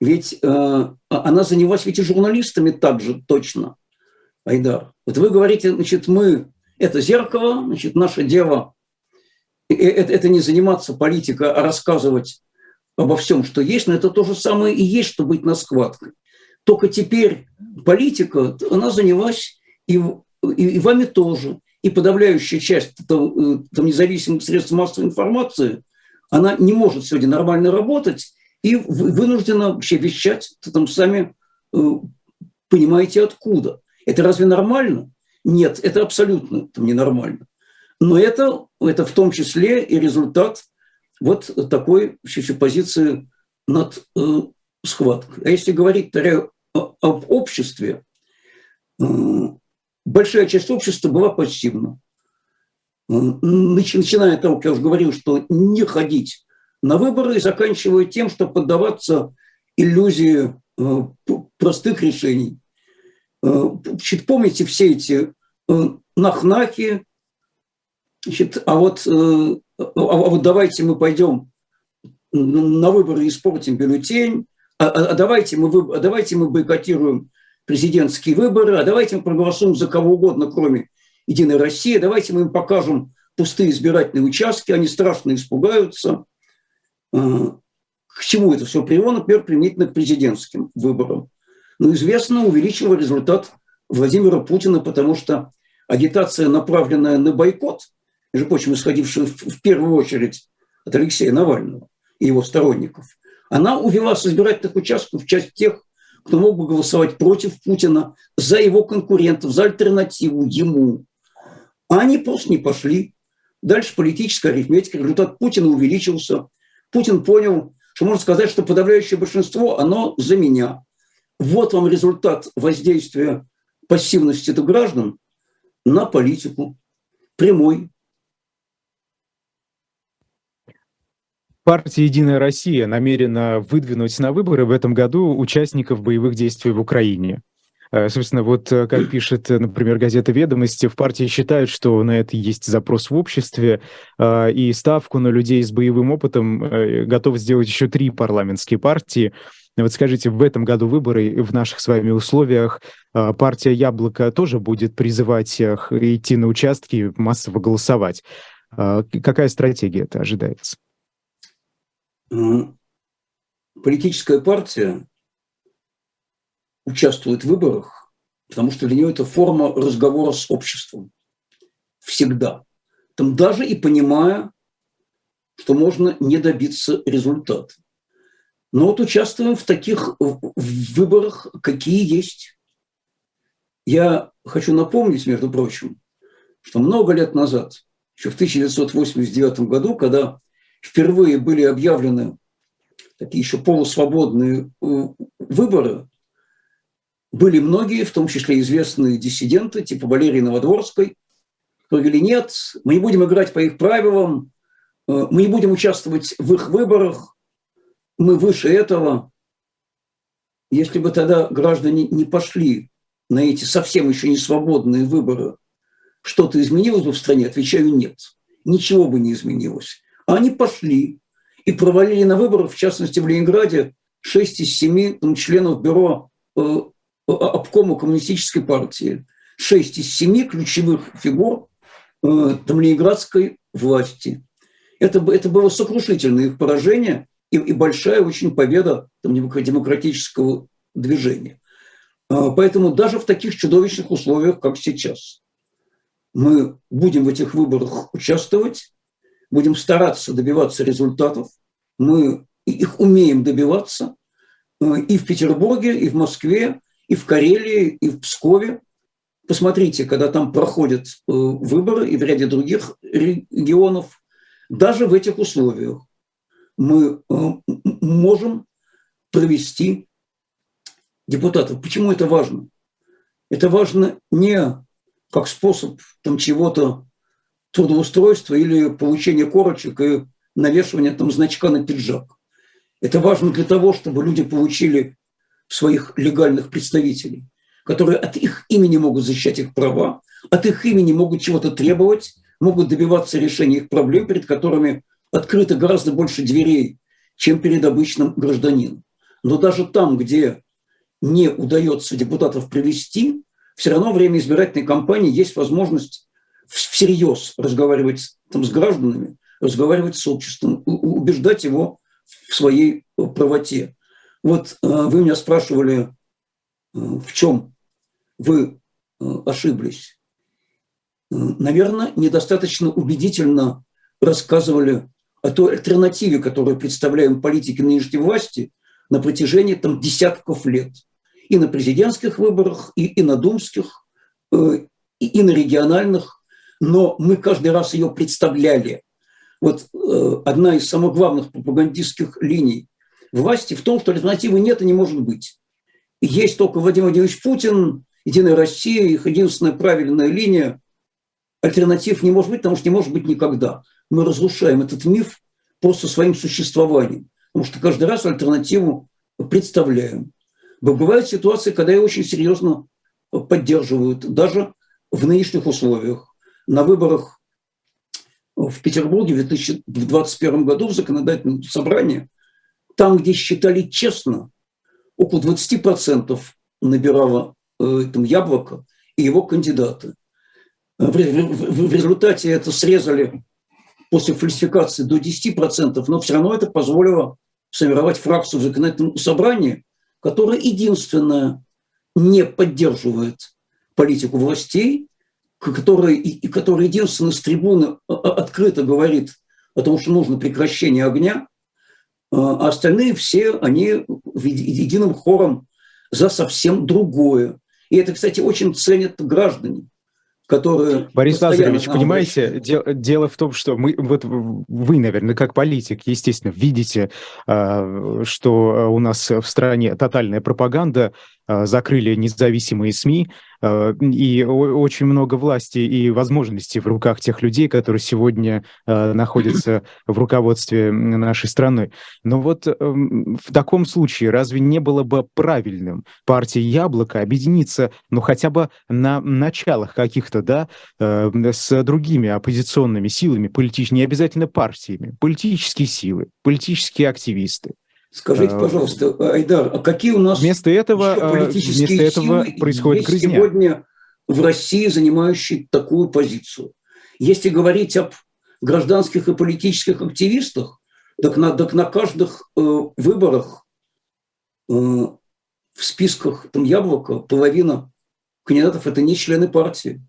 Ведь э, она занялась ведь и журналистами также точно, Айдар. Вот вы говорите, значит, мы – это зеркало, значит, наше дело это, это не заниматься политикой, а рассказывать обо всем, что есть, но это то же самое и есть, что быть на схваткой. Только теперь политика, она занялась и, и, и вами тоже. И подавляющая часть там, э, там, независимых средств массовой информации, она не может сегодня нормально работать и вынуждена вообще вещать, там сами э, понимаете откуда. Это разве нормально? Нет, это абсолютно там, ненормально. Но это, это в том числе и результат вот такой еще позиции над э, схваткой. А если говорить таря, об обществе, э, большая часть общества была пассивна. Э, начиная от того, как я уже говорил, что не ходить на выборы и заканчивая тем, что поддаваться иллюзии э, простых решений. Э, помните все эти э, нахнахи, Значит, а вот, э, а, а вот давайте мы пойдем на выборы и испортим бюллетень, а, а, а, давайте, мы, а давайте мы бойкотируем президентские выборы, а давайте мы проголосуем за кого угодно, кроме «Единой России», давайте мы им покажем пустые избирательные участки, они страшно испугаются. К чему это все привело, например, применительно к президентским выборам? Ну, известно, увеличило результат Владимира Путина, потому что агитация, направленная на бойкот – между прочим, исходившая в первую очередь от Алексея Навального и его сторонников, она увела с избирательных участков часть тех, кто мог бы голосовать против Путина, за его конкурентов, за альтернативу ему. А они просто не пошли. Дальше политическая арифметика, результат Путина увеличился. Путин понял, что можно сказать, что подавляющее большинство, оно за меня. Вот вам результат воздействия пассивности граждан на политику. Прямой, Партия «Единая Россия» намерена выдвинуть на выборы в этом году участников боевых действий в Украине. Э, собственно, вот э, как пишет, например, газета «Ведомости», в партии считают, что на это есть запрос в обществе, э, и ставку на людей с боевым опытом готовы сделать еще три парламентские партии. Вот скажите, в этом году выборы в наших с вами условиях партия «Яблоко» тоже будет призывать идти на участки, массово голосовать. Какая стратегия это ожидается? Политическая партия участвует в выборах, потому что для нее это форма разговора с обществом. Всегда. Там даже и понимая, что можно не добиться результата. Но вот участвуем в таких выборах, какие есть. Я хочу напомнить, между прочим, что много лет назад, еще в 1989 году, когда впервые были объявлены такие еще полусвободные э, выборы, были многие, в том числе известные диссиденты, типа Валерии Новодворской, которые говорили, нет, мы не будем играть по их правилам, э, мы не будем участвовать в их выборах, мы выше этого. Если бы тогда граждане не пошли на эти совсем еще не свободные выборы, что-то изменилось бы в стране? Отвечаю, нет. Ничего бы не изменилось. А они пошли и провалили на выборах, в частности, в Ленинграде, 6 из 7 там, членов бюро э, обкома коммунистической партии. 6 из 7 ключевых фигур э, там, ленинградской власти. Это, это было сокрушительное их поражение и, и большая очень победа там, демократического движения. Э, поэтому даже в таких чудовищных условиях, как сейчас, мы будем в этих выборах участвовать, будем стараться добиваться результатов. Мы их умеем добиваться э, и в Петербурге, и в Москве, и в Карелии, и в Пскове. Посмотрите, когда там проходят э, выборы и в ряде других регионов, даже в этих условиях мы можем провести депутатов. Почему это важно? Это важно не как способ там чего-то трудоустройства или получения корочек и навешивания там значка на пиджак. Это важно для того, чтобы люди получили своих легальных представителей, которые от их имени могут защищать их права, от их имени могут чего-то требовать, могут добиваться решения их проблем, перед которыми открыто гораздо больше дверей, чем перед обычным гражданином. Но даже там, где не удается депутатов привести, все равно время избирательной кампании есть возможность всерьез разговаривать там, с гражданами, разговаривать с обществом, убеждать его в своей правоте. Вот э, вы меня спрашивали, э, в чем вы э, ошиблись. Наверное, недостаточно убедительно рассказывали о той альтернативе, которую представляем политики нынешней власти на протяжении там, десятков лет. И на президентских выборах, и, и на думских, и, и на региональных. Но мы каждый раз ее представляли. Вот одна из самых главных пропагандистских линий власти в том, что альтернативы нет и не может быть. Есть только Владимир Владимирович Путин, Единая Россия, их единственная правильная линия. Альтернатив не может быть, потому что не может быть никогда. Мы разрушаем этот миф просто своим существованием, потому что каждый раз альтернативу представляем. Бывают ситуации, когда ее очень серьезно поддерживают, даже в нынешних условиях. На выборах в Петербурге в 2021 году в законодательном собрании там, где считали честно, около 20% набирало э, там, яблоко и его кандидаты. В, в, в результате это срезали после фальсификации до 10%, но все равно это позволило сформировать фракцию в законодательном собрании, которая единственная не поддерживает политику властей, которая, и, которая единственная с трибуны а, а, открыто говорит о том, что нужно прекращение огня, а остальные все, они единым хором за совсем другое. И это, кстати, очень ценят граждане которые... Борис Лазаревич, понимаете, дело, дело в том, что мы, вот вы, наверное, как политик, естественно, видите, а, что у нас в стране тотальная пропаганда, а, закрыли независимые СМИ, и очень много власти и возможностей в руках тех людей, которые сегодня а, находятся в руководстве нашей страны. Но вот эм, в таком случае разве не было бы правильным партии «Яблоко» объединиться, ну, хотя бы на началах каких-то, да, э, с другими оппозиционными силами, политическими, не обязательно партиями, политические силы, политические активисты, Скажите, пожалуйста, Айдар, а какие у нас вместо этого, политические вместо этого силы происходит есть сегодня в России, занимающие такую позицию? Если говорить об гражданских и политических активистах, так на, так на каждых э, выборах э, в списках там Яблоко половина кандидатов это не члены партии.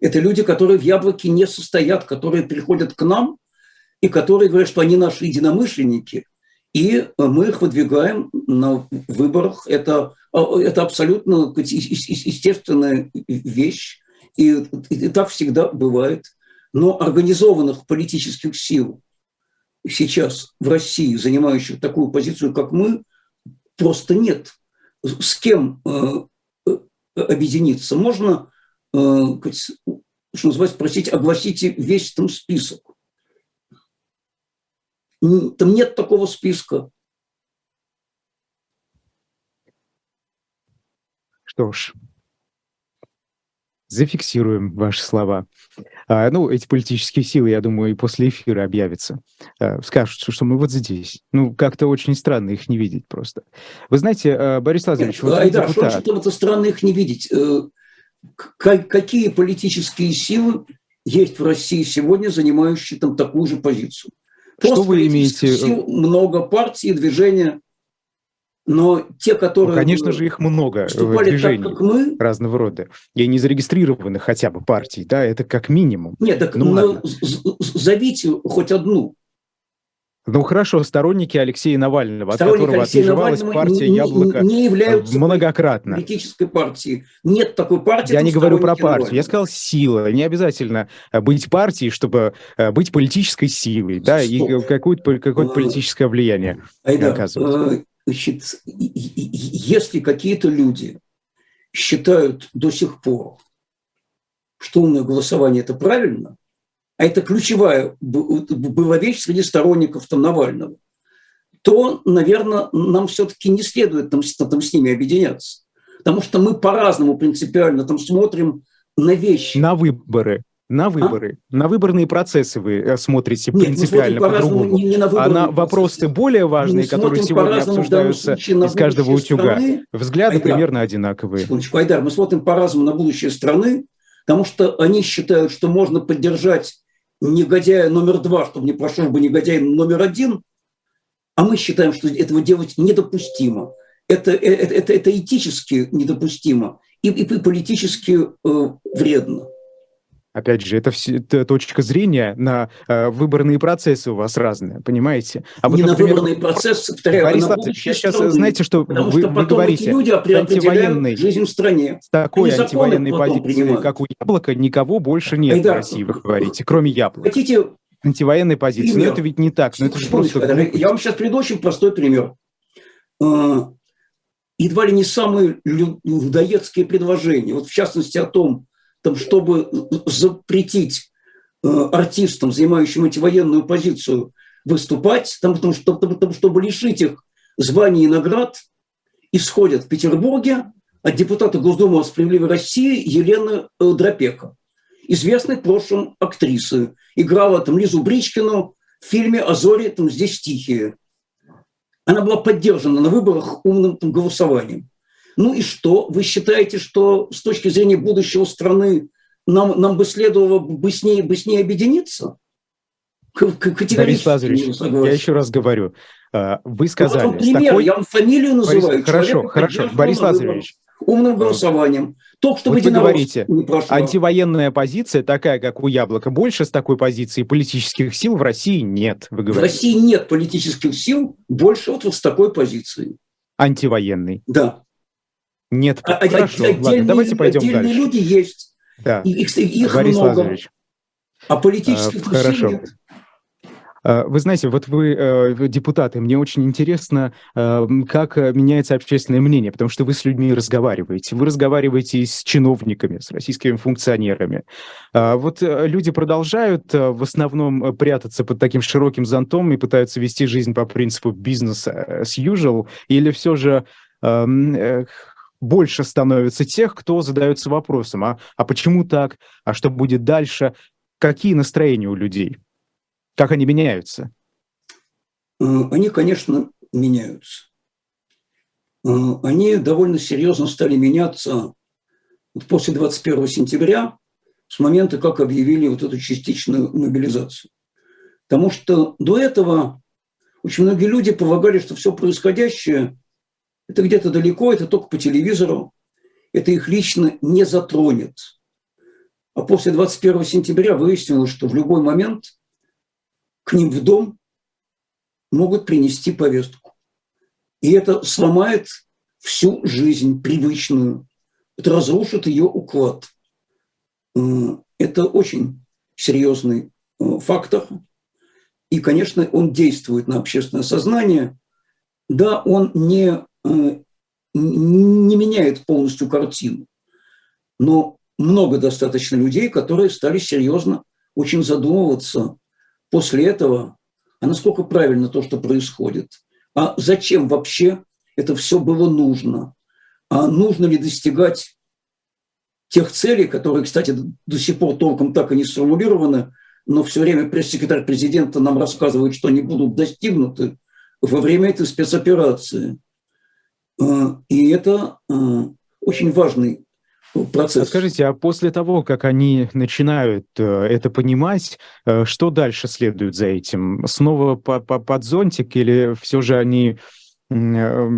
Это люди, которые в Яблоке не состоят, которые приходят к нам и которые говорят, что они наши единомышленники, и мы их выдвигаем на выборах. Это, это абсолютно естественная вещь, и, и так всегда бывает. Но организованных политических сил сейчас в России, занимающих такую позицию, как мы, просто нет. С кем э, э, объединиться? Можно, э, что называется, спросить, огласите весь там список. Там нет такого списка. Что ж, зафиксируем ваши слова. А, ну, эти политические силы, я думаю, и после эфира объявятся. А, скажут, что мы вот здесь. Ну, как-то очень странно их не видеть просто. Вы знаете, а, Борис Лазаревич... Нет, вот Айдар, депутат... что это странно их не видеть? Э, какие политические силы есть в России сегодня, занимающие там такую же позицию? Что вы имеете? Сил много партий, движения но те, которые... Ну, конечно же, их много в движений так, как мы, разного рода. И не зарегистрированы хотя бы партий, да, это как минимум. Нет, так ну, ну, зовите хоть одну. Ну хорошо, сторонники Алексея Навального, сторонники от которого Алексея отмежевалась Навального партия не, Яблоко не являются многократно. политической партии. Нет такой партии. Я не говорю про партию, Навального. я сказал сила. Не обязательно э, быть партией, чтобы э, быть политической силой, Стоп. да, и какое-то какое политическое влияние Айда, оказывать. Значит, если какие-то люди считают до сих пор, что умное голосование – это правильно, а это ключевая была вещь среди сторонников там, Навального, то, наверное, нам все-таки не следует там, там с ними объединяться. Потому что мы по-разному принципиально там смотрим на вещи. На выборы. На а? выборы, а? на выборные процессы вы э, смотрите Нет, принципиально по-другому. Не, не на а на вопросы более важные, которые сегодня обсуждаются из каждого утюга, страны. взгляды Айдар, примерно одинаковые. Секундочку, Айдар, мы смотрим по-разному на будущее страны, потому что они считают, что можно поддержать негодяя номер два, чтобы не прошел бы негодяй номер один, а мы считаем, что этого делать недопустимо. Это, это, э, это, это этически недопустимо и, и политически э, вредно. Опять же, это, все, это точка зрения на э, выборные процессы у вас разные, понимаете? А вот, не например, на выборные процессы, повторяю, Борис а Латвич, я сейчас, знаете, что вы, что вы говорите, люди антивоенный, жизнь в стране. С такой антивоенной позицией, как у Яблока, никого больше нет Айдар, в России, вы говорите, кроме Яблока. Хотите антивоенной позиции. Пример. Но это ведь не так. Но это же просто... Я вам сейчас приведу очень простой пример. А, едва ли не самые людоедские предложения. Вот в частности о том, там, чтобы запретить э, артистам, занимающим антивоенную позицию, выступать, там, там, чтобы, там, чтобы лишить их званий и наград, исходят в Петербурге от депутата Госдумы «Справедливой России» Елены э, Дропека, известной в прошлом актрисы. Играла там Лизу Бричкину в фильме «Азори там здесь тихие». Она была поддержана на выборах умным там, голосованием. Ну и что? Вы считаете, что с точки зрения будущего страны нам, нам бы следовало бы с ней, бы с ней объединиться? Борис Лазаревич, я еще раз говорю, а, вы сказали... Ну, пример, такой... я вам фамилию называю. Борис, хорошо, хорошо, Борис Лазаревич. Умным голосованием. То, что вот вы говорите, антивоенная позиция такая, как у Яблока, больше с такой позиции политических сил в России нет, вы говорите. В России нет политических сил больше вот, вот с такой позицией. Антивоенной. Да. Нет, а, хорошо, отдельные, ладно, давайте пойдем отдельные дальше. люди есть, да. их, их Борис много, Лазаревич. а политических а, хорошо. нет. А, вы знаете, вот вы э, депутаты, мне очень интересно, э, как меняется общественное мнение, потому что вы с людьми разговариваете. Вы разговариваете с чиновниками, с российскими функционерами. А, вот э, люди продолжают в основном прятаться под таким широким зонтом и пытаются вести жизнь по принципу бизнес as usual, или все же больше становится тех, кто задается вопросом, а, а почему так, а что будет дальше, какие настроения у людей, как они меняются? Э, они, конечно, меняются. А, они довольно серьезно стали меняться после 21 сентября, с момента, как объявили вот эту частичную мобилизацию. Потому что до этого очень многие люди полагали, что все происходящее – это где-то далеко, это только по телевизору, это их лично не затронет. А после 21 сентября выяснилось, что в любой момент к ним в дом могут принести повестку. И это сломает всю жизнь привычную, это разрушит ее уклад. Это очень серьезный э, фактор. И, конечно, он действует на общественное сознание. Да, он не, не меняет полностью картину, но много достаточно людей, которые стали серьезно очень задумываться после этого, а насколько правильно то, что происходит, а зачем вообще это все было нужно, а нужно ли достигать тех целей, которые, кстати, до сих пор толком так и не сформулированы, но все время пресс-секретарь президента нам рассказывает, что они будут достигнуты во время этой спецоперации. А, и это а, очень важный процесс. Скажите, а после того, как они начинают э, это понимать, э, что дальше следует за этим? Снова по -по под зонтик или все же они э,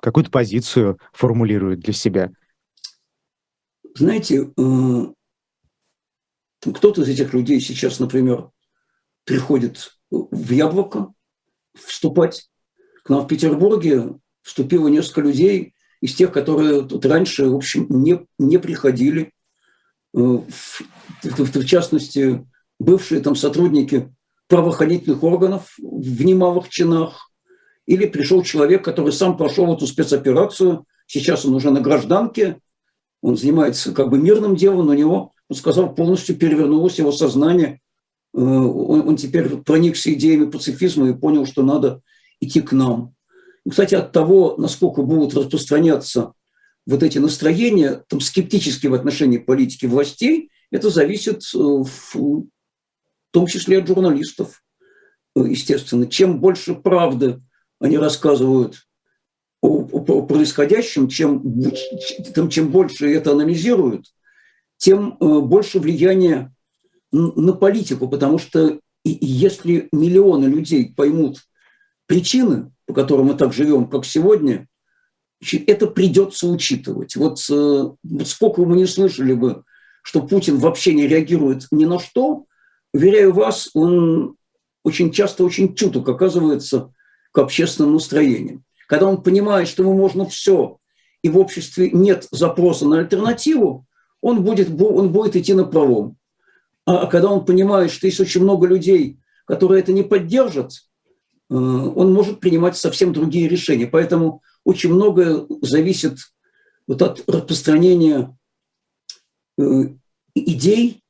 какую-то позицию формулируют для себя? Знаете, кто-то из этих людей сейчас, например, приходит в Яблоко вступать. К нам в Петербурге вступило несколько людей, из тех, которые тут раньше, в общем, не, не приходили. Э, в, в, в частности, бывшие там сотрудники правоохранительных органов в немалых чинах. Или пришел человек, который сам прошел эту спецоперацию, сейчас он уже на гражданке, он занимается как бы мирным делом, но у него, он сказал, полностью перевернулось его сознание. Э, он, он теперь проникся идеями пацифизма и понял, что надо идти к нам. Кстати, от того, насколько будут распространяться вот эти настроения, там, скептические в отношении политики властей, это зависит э, в том числе от журналистов, э, естественно. Чем больше правды они рассказывают о, о происходящем, чем, чем больше это анализируют, тем э, больше влияния на политику, потому что если миллионы людей поймут причины, по которым мы так живем, как сегодня, это придется учитывать. Вот, э, сколько мы не слышали бы, что Путин вообще не реагирует ни на что, уверяю вас, он очень часто очень чуток оказывается к общественным настроениям. Когда он понимает, что ему можно все, и в обществе нет запроса на альтернативу, он будет, он будет идти на пролом. А когда он понимает, что есть очень много людей, которые это не поддержат, он может принимать совсем другие решения. Поэтому очень многое зависит вот от распространения э, идей,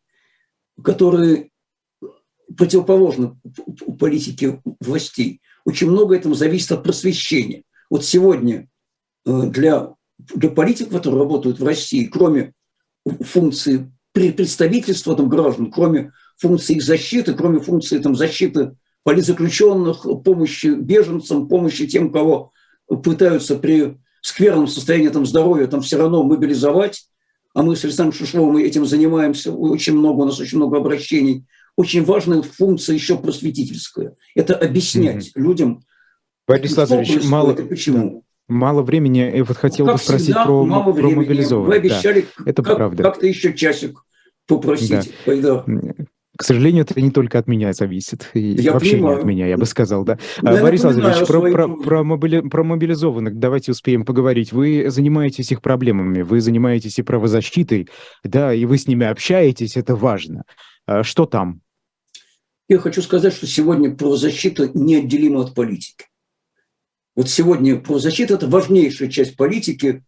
которые противоположны политике властей. Очень много этому зависит от просвещения. Вот сегодня э, для, для политиков, которые работают в России, кроме функции представительства там, граждан, кроме функции их защиты, кроме функции там, защиты политзаключенных, помощи беженцам, помощи тем, кого пытаются при скверном состоянии там, здоровья там, все равно мобилизовать. А мы с Александром Шишловым этим занимаемся, очень много, у нас очень много обращений. Очень важная функция еще просветительская. Это объяснять mm-hmm. людям, Борис Лазаревич, мало, почему. Мало времени. Я вот хотел как бы спросить всегда, про, мало про мобилизованных. Вы обещали да, это как, правда. как-то еще часик попросить. Да. К сожалению, это не только от меня зависит. И я вообще понимаю. не от меня, я бы сказал, да. Я А, Борис Лазаревич, про, свои про, про, мобили- про мобилизованных давайте успеем поговорить. Вы занимаетесь их проблемами, вы занимаетесь и правозащитой, да, и вы с ними общаетесь, это важно. А Что там? Я хочу сказать, что сегодня правозащита неотделима от политики. Вот сегодня правозащита – это важнейшая часть политики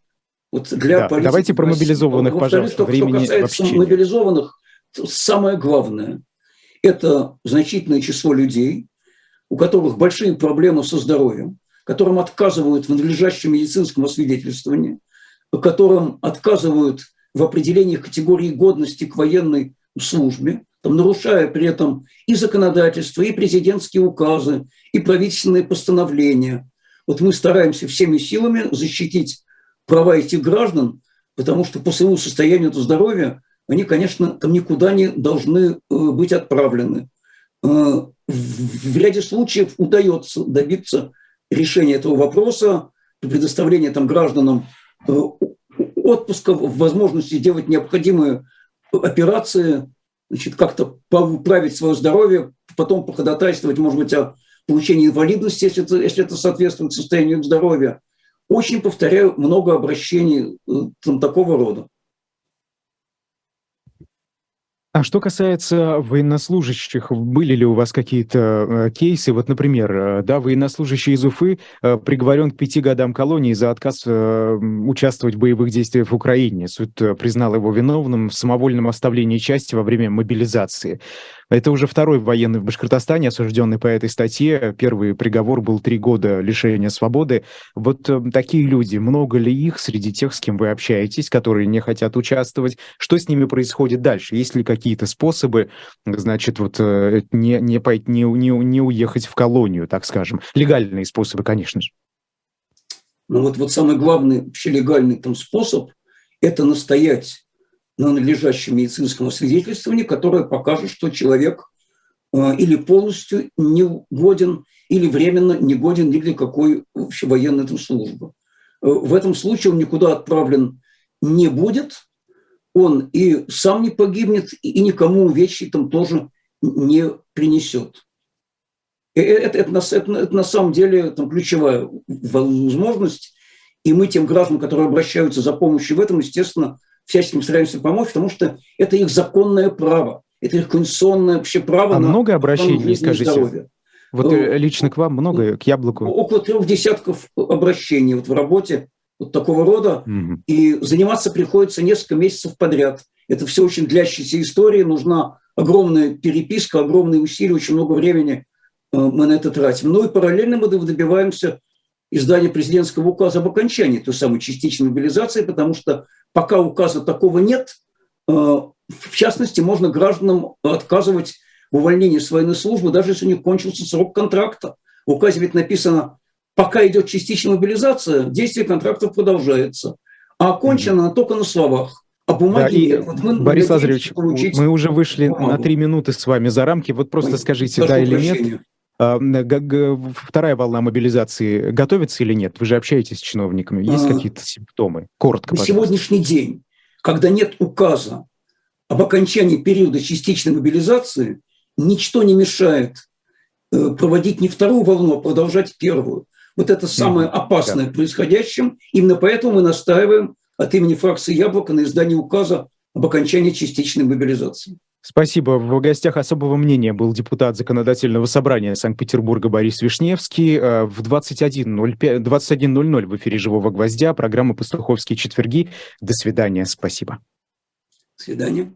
вот для Да, политики. давайте про мобилизованных, пожалуйста, что- времени Что касается вообще мобилизованных, самое главное – это значительное число людей, у которых большие проблемы со здоровьем, которым отказывают в надлежащем медицинском освидетельствовании, которым отказывают в определении категории годности к военной службе, там, нарушая при этом и законодательство, и президентские указы, и правительственные постановления. Вот мы стараемся всеми силами защитить права этих граждан, потому что по своему состоянию здоровья они, конечно, там никуда не должны э, быть отправлены. Э, в ряде случаев удается добиться решения этого вопроса, предоставления там гражданам э, отпуска, возможности делать необходимые операции, значит, как-то поправить свое здоровье, потом походатайствовать, может быть, о получении инвалидности, если это, если это соответствует состоянию здоровья. Очень, повторяю, много обращений там, такого рода. А что касается военнослужащих, были ли у вас какие-то э, кейсы? Вот, например, э, да, военнослужащий из Уфы э, приговорен к пяти годам колонии за отказ участвовать в боевых действиях в Украине. Суд признал его виновным в самовольном оставлении части во время мобилизации. Это уже второй военный в Башкортостане, осужденный по этой статье. Первый приговор был три года лишения свободы. Вот э, такие люди, много ли их среди тех, с кем вы общаетесь, которые не хотят участвовать? Что с ними происходит дальше? Есть ли какие-то способы, значит, вот э, не, не, не, не, не уехать в колонию, так скажем? Легальные способы, конечно же. Ну вот, вот самый главный вообще легальный там способ – это настоять на надлежащем медицинском освидетельствовании, которое покажет, что человек э, или полностью не годен, или временно не годен ни для какой военной там службы. Э, в этом случае он никуда отправлен не будет, он и сам не погибнет, и никому увечий там тоже не принесет. Это, это, это, это, это на самом деле там, ключевая возможность, и мы тем гражданам, которые обращаются за помощью в этом, естественно, всячески стараемся помочь, потому что это их законное право, это их конституционное вообще право а на много обращений, скажите? Здоровье. Вот ну, лично к вам много, к яблоку? Около трех десятков обращений вот в работе вот такого рода. Угу. И заниматься приходится несколько месяцев подряд. Это все очень длящиеся истории, нужна огромная переписка, огромные усилия, очень много времени э, мы на это тратим. Ну и параллельно мы добиваемся издания президентского указа об окончании той самой частичной мобилизации, потому что пока указа такого нет, э, в частности, можно гражданам отказывать в увольнении с военной службы, даже если у них кончился срок контракта. В указе ведь написано, пока идет частичная мобилизация, действие контрактов продолжается. А окончено mm-hmm. только на словах. А бумаги да, нет. Вот мы Борис Лазаревич, мы уже вышли бумагу. на три минуты с вами за рамки. Вот просто Ой, скажите, да или нет. А, вторая волна мобилизации готовится или нет? Вы же общаетесь с чиновниками. Есть а, какие-то симптомы? Коротко, На сегодняшний день, когда нет указа об окончании периода частичной мобилизации, ничто не мешает э, проводить не вторую волну, а продолжать первую. Вот это самое опасное да. происходящем. Именно поэтому мы настаиваем от имени фракции «Яблоко» на издании указа об окончании частичной мобилизации. Спасибо. В гостях особого мнения был депутат Законодательного собрания Санкт-Петербурга Борис Вишневский. Э, в 21.00 21 в эфире «Живого гвоздя» программа «Пастуховские четверги». До свидания. Спасибо. До свидания.